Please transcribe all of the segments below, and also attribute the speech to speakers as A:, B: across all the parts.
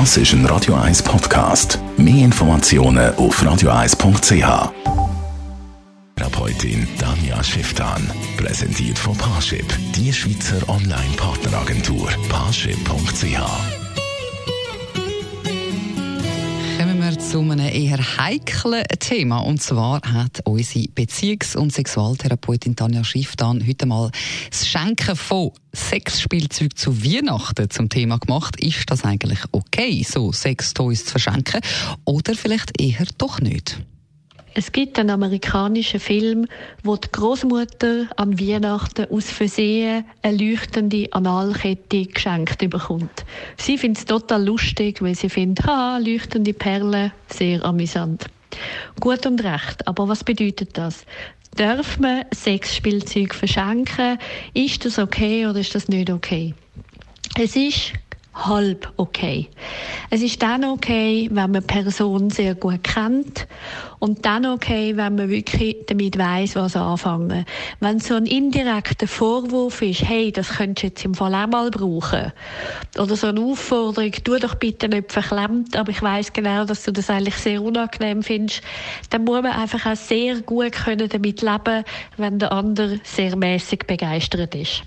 A: Das ist ein Radio 1 Podcast. Mehr Informationen auf radio1.ch. Therapeutin Danja Schifftan. Präsentiert von Parship, die Schweizer Online-Partneragentur. Parship.ch.
B: zu einem eher heiklen Thema. Und zwar hat unsere Beziehungs- und Sexualtherapeutin Tanja Schifftan heute mal das Schenken von Sexspielzeug zu Weihnachten zum Thema gemacht. Ist das eigentlich okay, so Sextoys zu verschenken? Oder vielleicht eher doch nicht?
C: Es gibt einen amerikanischen Film, wo die Großmutter an Weihnachten aus Versehen eine leuchtende Analkette geschenkt bekommt. Sie findet es total lustig, weil sie findet, ha, leuchtende Perlen, sehr amüsant. Gut und recht, aber was bedeutet das? Darf man Sexspielzeug verschenken? Ist das okay oder ist das nicht okay? Es ist halb okay. Es ist dann okay, wenn man die Person sehr gut kennt und dann okay, wenn man wirklich damit weiß, was anfangen. Wenn so ein indirekter Vorwurf ist, hey, das könntest du jetzt im Fall auch mal brauchen, oder so eine Aufforderung, tu doch bitte nicht verklemmt, aber ich weiß genau, dass du das eigentlich sehr unangenehm findest, dann muss man einfach auch sehr gut können damit leben, wenn der andere sehr mäßig begeistert ist.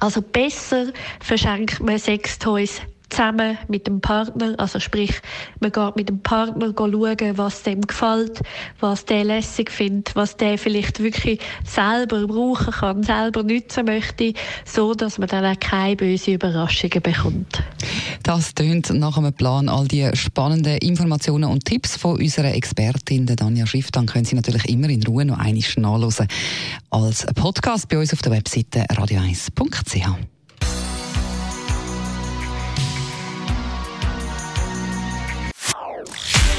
C: Also besser verschenkt man Sextoys zusammen mit dem Partner, also sprich, man geht mit dem Partner schauen, was dem gefällt, was der lässig findet, was der vielleicht wirklich selber brauchen kann, selber nutzen möchte, so dass man dann auch keine bösen Überraschungen bekommt.
B: Das tönt nach einem Plan. All die spannenden Informationen und Tipps von unserer Expertin Danja Schrift, dann können Sie natürlich immer in Ruhe noch einmal nachlesen als Podcast bei uns auf der Webseite radio1.ch.